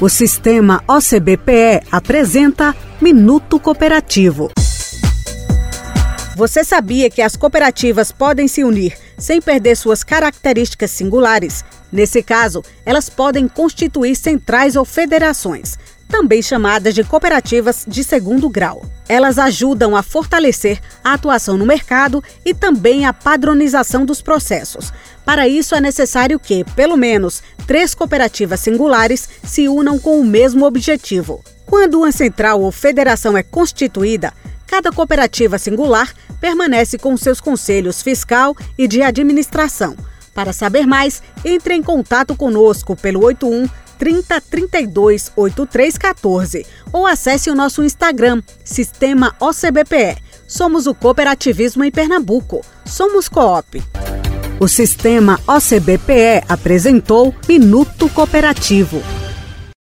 O sistema OCBPE apresenta Minuto Cooperativo. Você sabia que as cooperativas podem se unir sem perder suas características singulares? Nesse caso, elas podem constituir centrais ou federações, também chamadas de cooperativas de segundo grau. Elas ajudam a fortalecer a atuação no mercado e também a padronização dos processos. Para isso, é necessário que, pelo menos, três cooperativas singulares se unam com o mesmo objetivo. Quando uma central ou federação é constituída, cada cooperativa singular permanece com seus conselhos fiscal e de administração. Para saber mais, entre em contato conosco pelo 81 30 32 83 14 ou acesse o nosso Instagram, Sistema OCBPE. Somos o cooperativismo em Pernambuco. Somos Coop. O Sistema OCBPE apresentou Minuto Cooperativo.